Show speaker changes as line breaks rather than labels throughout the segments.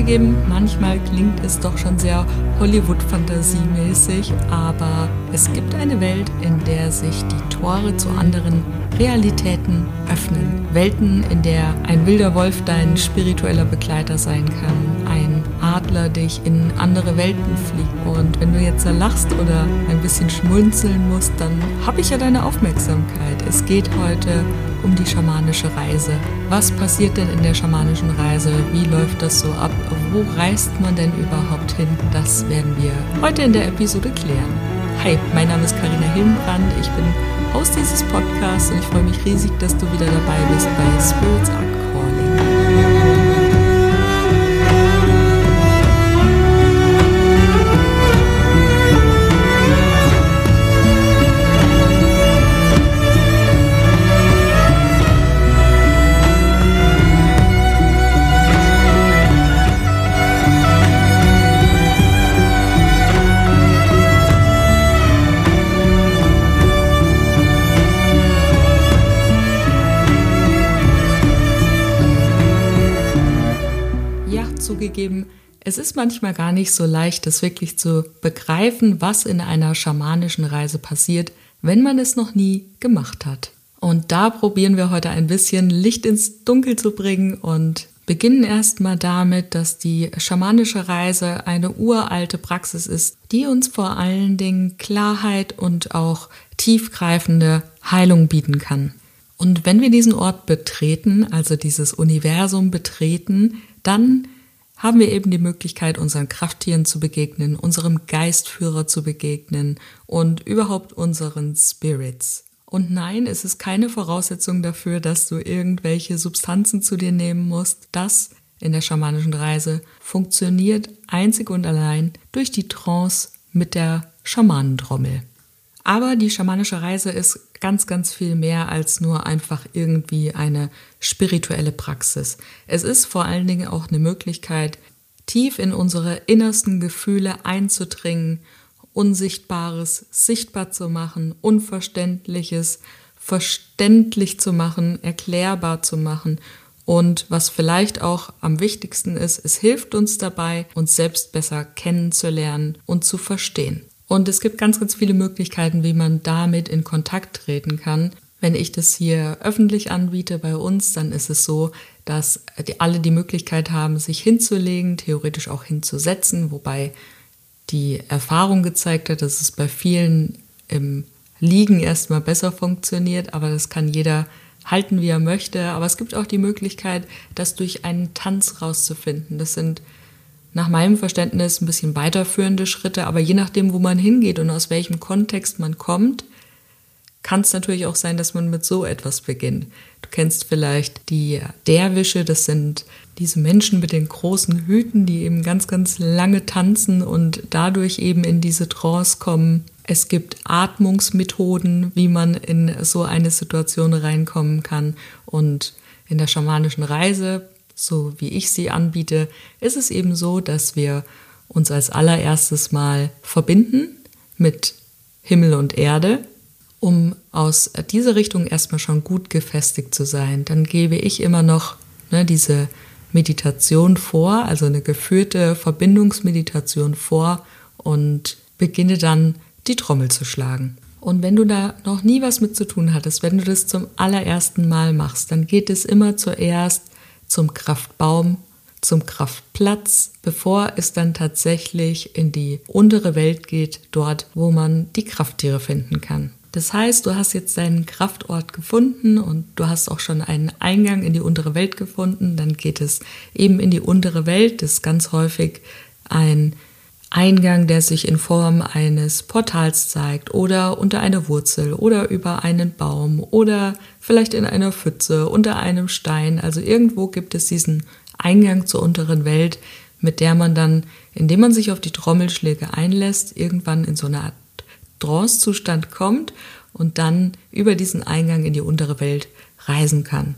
Zugegeben, manchmal klingt es doch schon sehr Hollywood-Fantasiemäßig, aber es gibt eine Welt, in der sich die Tore zu anderen Realitäten öffnen. Welten, in der ein wilder Wolf dein spiritueller Begleiter sein kann, ein Adler dich in andere Welten fliegt. Und wenn du jetzt lachst oder ein bisschen schmunzeln musst, dann habe ich ja deine Aufmerksamkeit. Es geht heute um die schamanische Reise. Was passiert denn in der schamanischen Reise? Wie läuft das so ab? Wo reist man denn überhaupt hin? Das werden wir heute in der Episode klären. Hi, mein Name ist Karina Hillenbrand. Ich bin Host dieses Podcasts und ich freue mich riesig, dass du wieder dabei bist bei Spirits Arc. Es ist manchmal gar nicht so leicht, das wirklich zu begreifen, was in einer schamanischen Reise passiert, wenn man es noch nie gemacht hat. Und da probieren wir heute ein bisschen Licht ins Dunkel zu bringen und beginnen erstmal damit, dass die schamanische Reise eine uralte Praxis ist, die uns vor allen Dingen Klarheit und auch tiefgreifende Heilung bieten kann. Und wenn wir diesen Ort betreten, also dieses Universum betreten, dann haben wir eben die Möglichkeit, unseren Krafttieren zu begegnen, unserem Geistführer zu begegnen und überhaupt unseren Spirits. Und nein, es ist keine Voraussetzung dafür, dass du irgendwelche Substanzen zu dir nehmen musst. Das in der schamanischen Reise funktioniert einzig und allein durch die Trance mit der Schamanendrommel. Aber die schamanische Reise ist ganz, ganz viel mehr als nur einfach irgendwie eine spirituelle Praxis. Es ist vor allen Dingen auch eine Möglichkeit, tief in unsere innersten Gefühle einzudringen, Unsichtbares sichtbar zu machen, Unverständliches verständlich zu machen, erklärbar zu machen und was vielleicht auch am wichtigsten ist, es hilft uns dabei, uns selbst besser kennenzulernen und zu verstehen. Und es gibt ganz, ganz viele Möglichkeiten, wie man damit in Kontakt treten kann. Wenn ich das hier öffentlich anbiete bei uns, dann ist es so, dass die, alle die Möglichkeit haben, sich hinzulegen, theoretisch auch hinzusetzen, wobei die Erfahrung gezeigt hat, dass es bei vielen im Liegen erstmal besser funktioniert, aber das kann jeder halten, wie er möchte. Aber es gibt auch die Möglichkeit, das durch einen Tanz rauszufinden. Das sind nach meinem Verständnis ein bisschen weiterführende Schritte, aber je nachdem, wo man hingeht und aus welchem Kontext man kommt, kann es natürlich auch sein, dass man mit so etwas beginnt. Du kennst vielleicht die Derwische, das sind diese Menschen mit den großen Hüten, die eben ganz, ganz lange tanzen und dadurch eben in diese Trance kommen. Es gibt Atmungsmethoden, wie man in so eine Situation reinkommen kann. Und in der schamanischen Reise so wie ich sie anbiete, ist es eben so, dass wir uns als allererstes mal verbinden mit Himmel und Erde, um aus dieser Richtung erstmal schon gut gefestigt zu sein. Dann gebe ich immer noch ne, diese Meditation vor, also eine geführte Verbindungsmeditation vor und beginne dann die Trommel zu schlagen. Und wenn du da noch nie was mit zu tun hattest, wenn du das zum allerersten Mal machst, dann geht es immer zuerst zum Kraftbaum, zum Kraftplatz, bevor es dann tatsächlich in die untere Welt geht, dort, wo man die Krafttiere finden kann. Das heißt, du hast jetzt deinen Kraftort gefunden und du hast auch schon einen Eingang in die untere Welt gefunden. Dann geht es eben in die untere Welt. Das ist ganz häufig ein Eingang, der sich in Form eines Portals zeigt oder unter einer Wurzel oder über einen Baum oder vielleicht in einer Pfütze, unter einem Stein. Also irgendwo gibt es diesen Eingang zur unteren Welt, mit der man dann, indem man sich auf die Trommelschläge einlässt, irgendwann in so eine Art Trance-Zustand kommt und dann über diesen Eingang in die untere Welt reisen kann.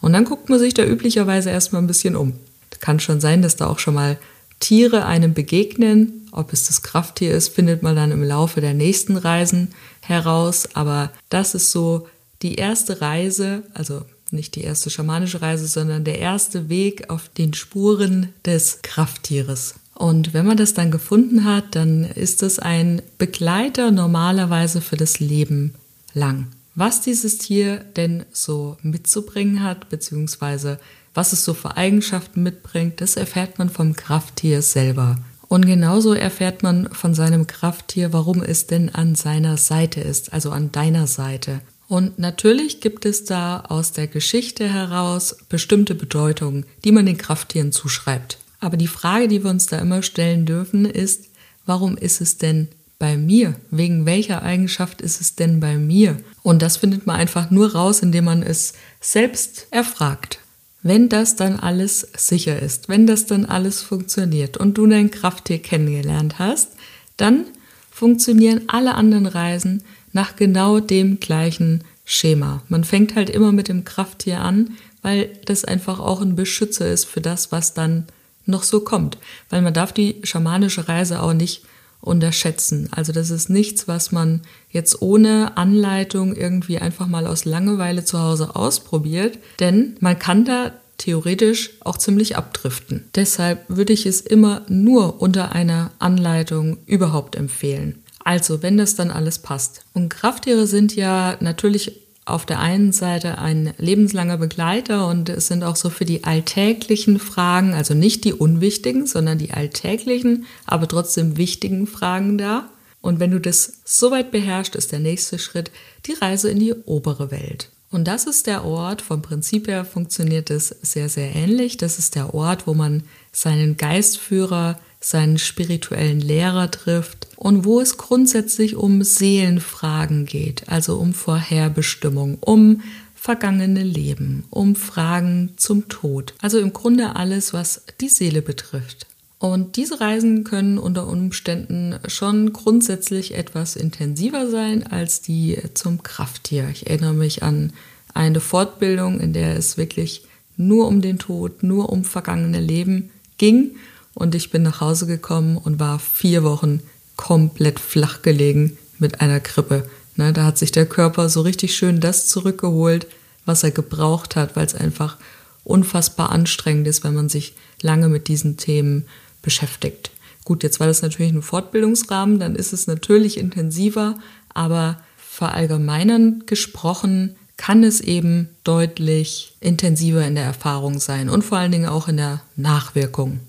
Und dann guckt man sich da üblicherweise erstmal ein bisschen um. Kann schon sein, dass da auch schon mal Tiere einem begegnen. Ob es das Krafttier ist, findet man dann im Laufe der nächsten Reisen heraus. Aber das ist so die erste Reise, also nicht die erste schamanische Reise, sondern der erste Weg auf den Spuren des Krafttieres. Und wenn man das dann gefunden hat, dann ist es ein Begleiter normalerweise für das Leben lang. Was dieses Tier denn so mitzubringen hat, beziehungsweise was es so für Eigenschaften mitbringt, das erfährt man vom Krafttier selber. Und genauso erfährt man von seinem Krafttier, warum es denn an seiner Seite ist, also an deiner Seite. Und natürlich gibt es da aus der Geschichte heraus bestimmte Bedeutungen, die man den Krafttieren zuschreibt. Aber die Frage, die wir uns da immer stellen dürfen, ist, warum ist es denn bei mir? Wegen welcher Eigenschaft ist es denn bei mir? Und das findet man einfach nur raus, indem man es selbst erfragt. Wenn das dann alles sicher ist, wenn das dann alles funktioniert und du dein Krafttier kennengelernt hast, dann funktionieren alle anderen Reisen nach genau dem gleichen Schema. Man fängt halt immer mit dem Krafttier an, weil das einfach auch ein Beschützer ist für das, was dann noch so kommt. Weil man darf die schamanische Reise auch nicht unterschätzen. Also das ist nichts, was man jetzt ohne Anleitung irgendwie einfach mal aus Langeweile zu Hause ausprobiert, denn man kann da theoretisch auch ziemlich abdriften. Deshalb würde ich es immer nur unter einer Anleitung überhaupt empfehlen. Also, wenn das dann alles passt. Und Krafttiere sind ja natürlich auf der einen Seite ein lebenslanger Begleiter und es sind auch so für die alltäglichen Fragen, also nicht die unwichtigen, sondern die alltäglichen, aber trotzdem wichtigen Fragen da. Und wenn du das soweit beherrschst, ist der nächste Schritt die Reise in die obere Welt. Und das ist der Ort, vom Prinzip her funktioniert es sehr, sehr ähnlich. Das ist der Ort, wo man seinen Geistführer, seinen spirituellen Lehrer trifft und wo es grundsätzlich um Seelenfragen geht, also um Vorherbestimmung, um vergangene Leben, um Fragen zum Tod. Also im Grunde alles, was die Seele betrifft. Und diese Reisen können unter Umständen schon grundsätzlich etwas intensiver sein als die zum Krafttier. Ich erinnere mich an eine Fortbildung, in der es wirklich nur um den Tod, nur um vergangene Leben ging. Und ich bin nach Hause gekommen und war vier Wochen komplett flach gelegen mit einer Grippe. Ne, da hat sich der Körper so richtig schön das zurückgeholt, was er gebraucht hat, weil es einfach unfassbar anstrengend ist, wenn man sich lange mit diesen Themen beschäftigt. Gut, jetzt war das natürlich ein Fortbildungsrahmen, dann ist es natürlich intensiver, aber verallgemeinern gesprochen kann es eben deutlich intensiver in der Erfahrung sein und vor allen Dingen auch in der Nachwirkung.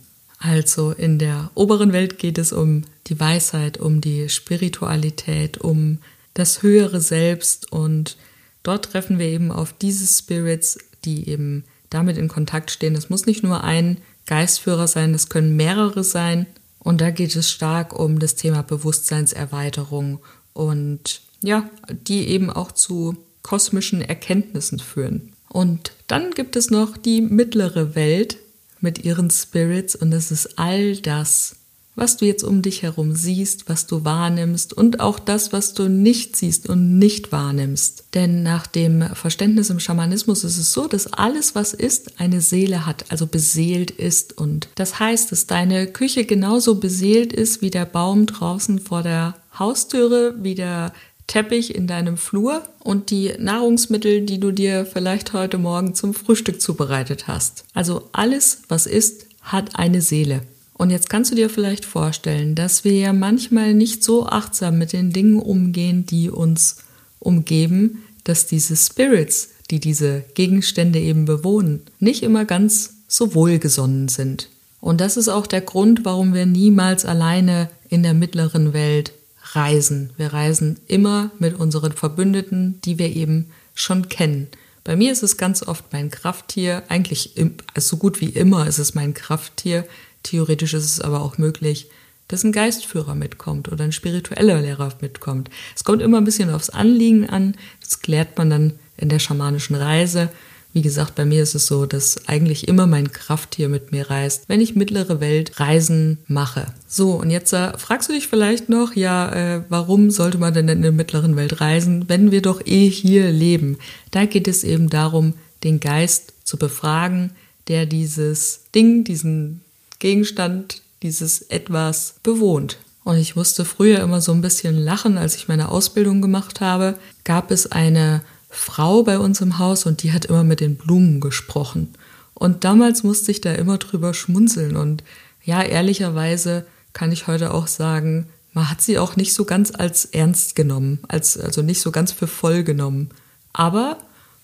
Also in der oberen Welt geht es um die Weisheit, um die Spiritualität, um das höhere Selbst und dort treffen wir eben auf diese Spirits, die eben damit in Kontakt stehen. Es muss nicht nur ein Geistführer sein, es können mehrere sein und da geht es stark um das Thema Bewusstseinserweiterung und ja, die eben auch zu kosmischen Erkenntnissen führen. Und dann gibt es noch die mittlere Welt, mit ihren Spirits und es ist all das, was du jetzt um dich herum siehst, was du wahrnimmst und auch das, was du nicht siehst und nicht wahrnimmst. Denn nach dem Verständnis im Schamanismus ist es so, dass alles, was ist, eine Seele hat, also beseelt ist. Und das heißt, dass deine Küche genauso beseelt ist wie der Baum draußen vor der Haustüre, wie der Teppich in deinem Flur und die Nahrungsmittel, die du dir vielleicht heute Morgen zum Frühstück zubereitet hast. Also alles, was ist, hat eine Seele. Und jetzt kannst du dir vielleicht vorstellen, dass wir ja manchmal nicht so achtsam mit den Dingen umgehen, die uns umgeben, dass diese Spirits, die diese Gegenstände eben bewohnen, nicht immer ganz so wohlgesonnen sind. Und das ist auch der Grund, warum wir niemals alleine in der mittleren Welt reisen. Wir reisen immer mit unseren Verbündeten, die wir eben schon kennen. Bei mir ist es ganz oft mein Krafttier, eigentlich also so gut wie immer ist es mein Krafttier. Theoretisch ist es aber auch möglich, dass ein Geistführer mitkommt oder ein spiritueller Lehrer mitkommt. Es kommt immer ein bisschen aufs Anliegen an. Das klärt man dann in der schamanischen Reise. Wie gesagt, bei mir ist es so, dass eigentlich immer mein Krafttier mit mir reist, wenn ich mittlere Welt Reisen mache. So, und jetzt äh, fragst du dich vielleicht noch, ja, äh, warum sollte man denn in der mittleren Welt reisen, wenn wir doch eh hier leben? Da geht es eben darum, den Geist zu befragen, der dieses Ding, diesen Gegenstand, dieses Etwas bewohnt. Und ich musste früher immer so ein bisschen lachen, als ich meine Ausbildung gemacht habe, gab es eine Frau bei uns im Haus und die hat immer mit den Blumen gesprochen. Und damals musste ich da immer drüber schmunzeln. Und ja, ehrlicherweise kann ich heute auch sagen, man hat sie auch nicht so ganz als ernst genommen, als, also nicht so ganz für voll genommen. Aber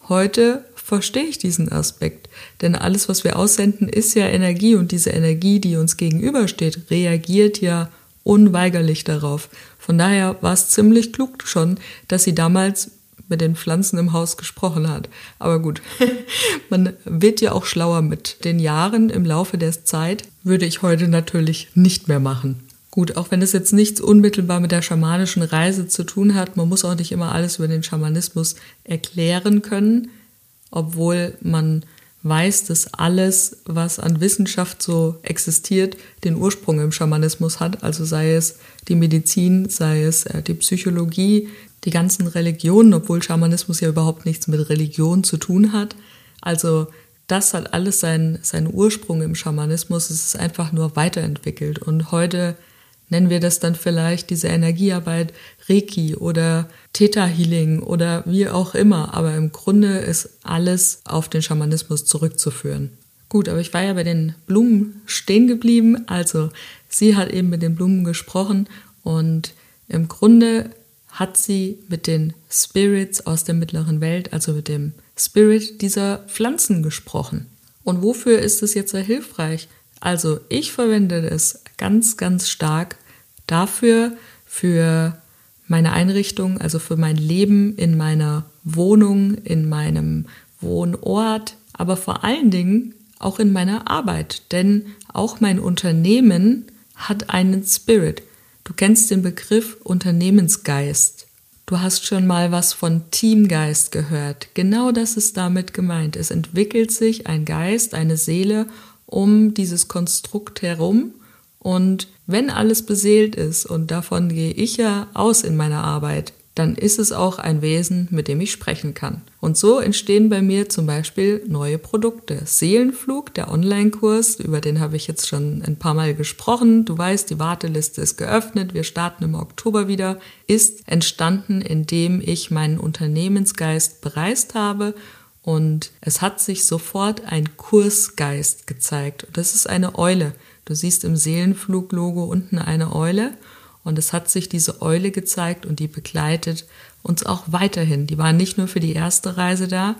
heute verstehe ich diesen Aspekt. Denn alles, was wir aussenden, ist ja Energie und diese Energie, die uns gegenübersteht, reagiert ja unweigerlich darauf. Von daher war es ziemlich klug schon, dass sie damals mit den Pflanzen im Haus gesprochen hat. Aber gut, man wird ja auch schlauer mit den Jahren im Laufe der Zeit, würde ich heute natürlich nicht mehr machen. Gut, auch wenn es jetzt nichts unmittelbar mit der schamanischen Reise zu tun hat, man muss auch nicht immer alles über den Schamanismus erklären können, obwohl man weiß, dass alles, was an Wissenschaft so existiert, den Ursprung im Schamanismus hat. Also sei es die Medizin, sei es äh, die Psychologie, die ganzen Religionen, obwohl Schamanismus ja überhaupt nichts mit Religion zu tun hat. Also das hat alles seinen, seinen Ursprung im Schamanismus. Es ist einfach nur weiterentwickelt. Und heute nennen wir das dann vielleicht diese Energiearbeit Reiki oder Theta Healing oder wie auch immer. Aber im Grunde ist alles auf den Schamanismus zurückzuführen. Gut, aber ich war ja bei den Blumen stehen geblieben. Also sie hat eben mit den Blumen gesprochen und im Grunde hat sie mit den Spirits aus der mittleren Welt, also mit dem Spirit dieser Pflanzen gesprochen. Und wofür ist es jetzt sehr hilfreich? Also ich verwende es ganz, ganz stark dafür, für meine Einrichtung, also für mein Leben in meiner Wohnung, in meinem Wohnort, aber vor allen Dingen auch in meiner Arbeit. Denn auch mein Unternehmen hat einen Spirit. Du kennst den Begriff Unternehmensgeist. Du hast schon mal was von Teamgeist gehört. Genau das ist damit gemeint. Es entwickelt sich ein Geist, eine Seele um dieses Konstrukt herum. Und wenn alles beseelt ist, und davon gehe ich ja aus in meiner Arbeit, dann ist es auch ein Wesen, mit dem ich sprechen kann. Und so entstehen bei mir zum Beispiel neue Produkte. Seelenflug, der Online-Kurs, über den habe ich jetzt schon ein paar Mal gesprochen. Du weißt, die Warteliste ist geöffnet. Wir starten im Oktober wieder. Ist entstanden, indem ich meinen Unternehmensgeist bereist habe und es hat sich sofort ein Kursgeist gezeigt. Das ist eine Eule. Du siehst im Seelenflug-Logo unten eine Eule und es hat sich diese Eule gezeigt und die begleitet uns auch weiterhin. Die war nicht nur für die erste Reise da.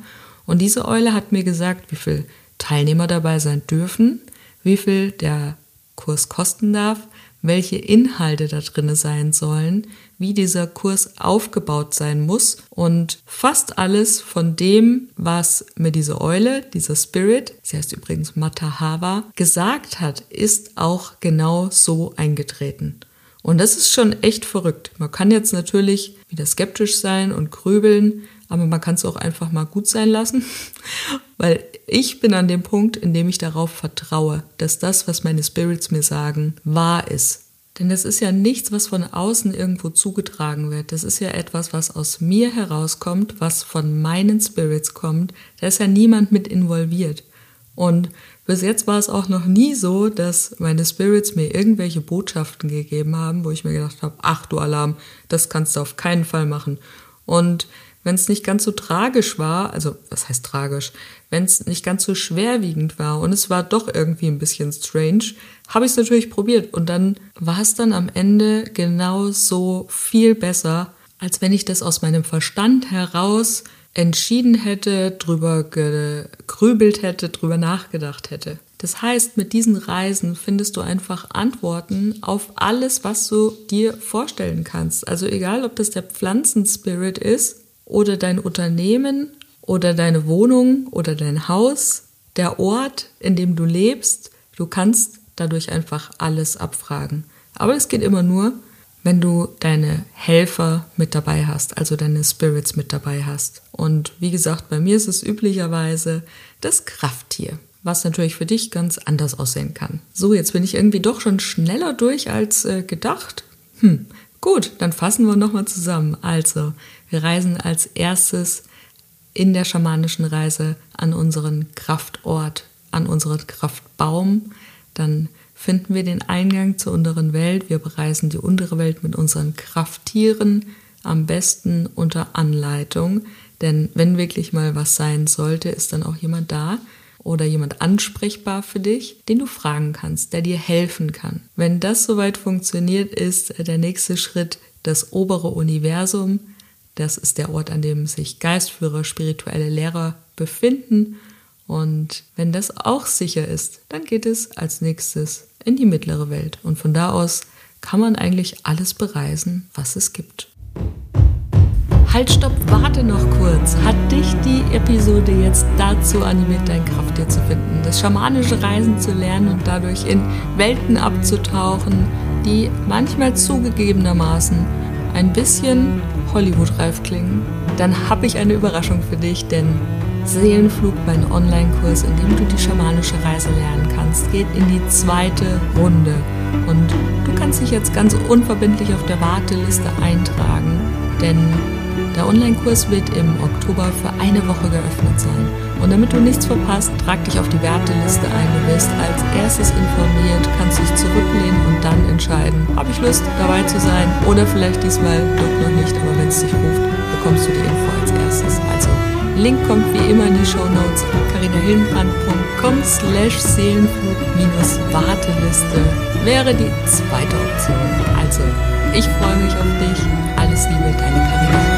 Und diese Eule hat mir gesagt, wie viele Teilnehmer dabei sein dürfen, wie viel der Kurs kosten darf, welche Inhalte da drinne sein sollen, wie dieser Kurs aufgebaut sein muss und fast alles von dem, was mir diese Eule, dieser Spirit, sie heißt übrigens Matahava, gesagt hat, ist auch genau so eingetreten. Und das ist schon echt verrückt. Man kann jetzt natürlich wieder skeptisch sein und grübeln, aber man kann es auch einfach mal gut sein lassen, weil ich bin an dem Punkt, in dem ich darauf vertraue, dass das, was meine Spirits mir sagen, wahr ist. Denn das ist ja nichts, was von außen irgendwo zugetragen wird. Das ist ja etwas, was aus mir herauskommt, was von meinen Spirits kommt. Da ist ja niemand mit involviert. Und bis jetzt war es auch noch nie so, dass meine Spirits mir irgendwelche Botschaften gegeben haben, wo ich mir gedacht habe, ach du Alarm, das kannst du auf keinen Fall machen. Und wenn es nicht ganz so tragisch war, also was heißt tragisch, wenn es nicht ganz so schwerwiegend war und es war doch irgendwie ein bisschen strange, habe ich es natürlich probiert und dann war es dann am Ende genau so viel besser, als wenn ich das aus meinem Verstand heraus entschieden hätte, drüber gegrübelt hätte, drüber nachgedacht hätte. Das heißt, mit diesen Reisen findest du einfach Antworten auf alles, was du dir vorstellen kannst. Also egal, ob das der Pflanzenspirit ist oder dein Unternehmen oder deine Wohnung oder dein Haus, der Ort, in dem du lebst, du kannst dadurch einfach alles abfragen. Aber es geht immer nur, wenn du deine Helfer mit dabei hast, also deine Spirits mit dabei hast. Und wie gesagt, bei mir ist es üblicherweise das Krafttier, was natürlich für dich ganz anders aussehen kann. So, jetzt bin ich irgendwie doch schon schneller durch als äh, gedacht. Hm, gut, dann fassen wir nochmal zusammen. Also, wir reisen als erstes in der schamanischen Reise an unseren Kraftort, an unseren Kraftbaum. Dann finden wir den Eingang zur unteren Welt. Wir bereisen die untere Welt mit unseren Krafttieren, am besten unter Anleitung. Denn wenn wirklich mal was sein sollte, ist dann auch jemand da oder jemand ansprechbar für dich, den du fragen kannst, der dir helfen kann. Wenn das soweit funktioniert, ist der nächste Schritt das obere Universum. Das ist der Ort, an dem sich Geistführer, spirituelle Lehrer befinden. Und wenn das auch sicher ist, dann geht es als nächstes in die mittlere Welt. Und von da aus kann man eigentlich alles bereisen, was es gibt. Halt, stopp, warte noch kurz. Hat dich die Episode jetzt dazu animiert, dein Krafttier zu finden, das schamanische Reisen zu lernen und dadurch in Welten abzutauchen, die manchmal zugegebenermaßen ein bisschen Hollywood-reif klingen? Dann habe ich eine Überraschung für dich, denn Seelenflug, mein Online-Kurs, in dem du die schamanische Reise lernen kannst, geht in die zweite Runde. Und du kannst dich jetzt ganz unverbindlich auf der Warteliste eintragen, denn der Online-Kurs wird im Oktober für eine Woche geöffnet sein. Und damit du nichts verpasst, trag dich auf die Warteliste ein. Du wirst als erstes informiert, kannst dich zurücklehnen und dann entscheiden, habe ich Lust dabei zu sein oder vielleicht diesmal doch noch nicht, aber wenn es dich ruft, bekommst du die Info Link kommt wie immer in die Show Notes carinahillenbrand.com slash Seelenflug-Warteliste wäre die zweite Option. Also, ich freue mich auf dich. Alles Liebe, deine Carina.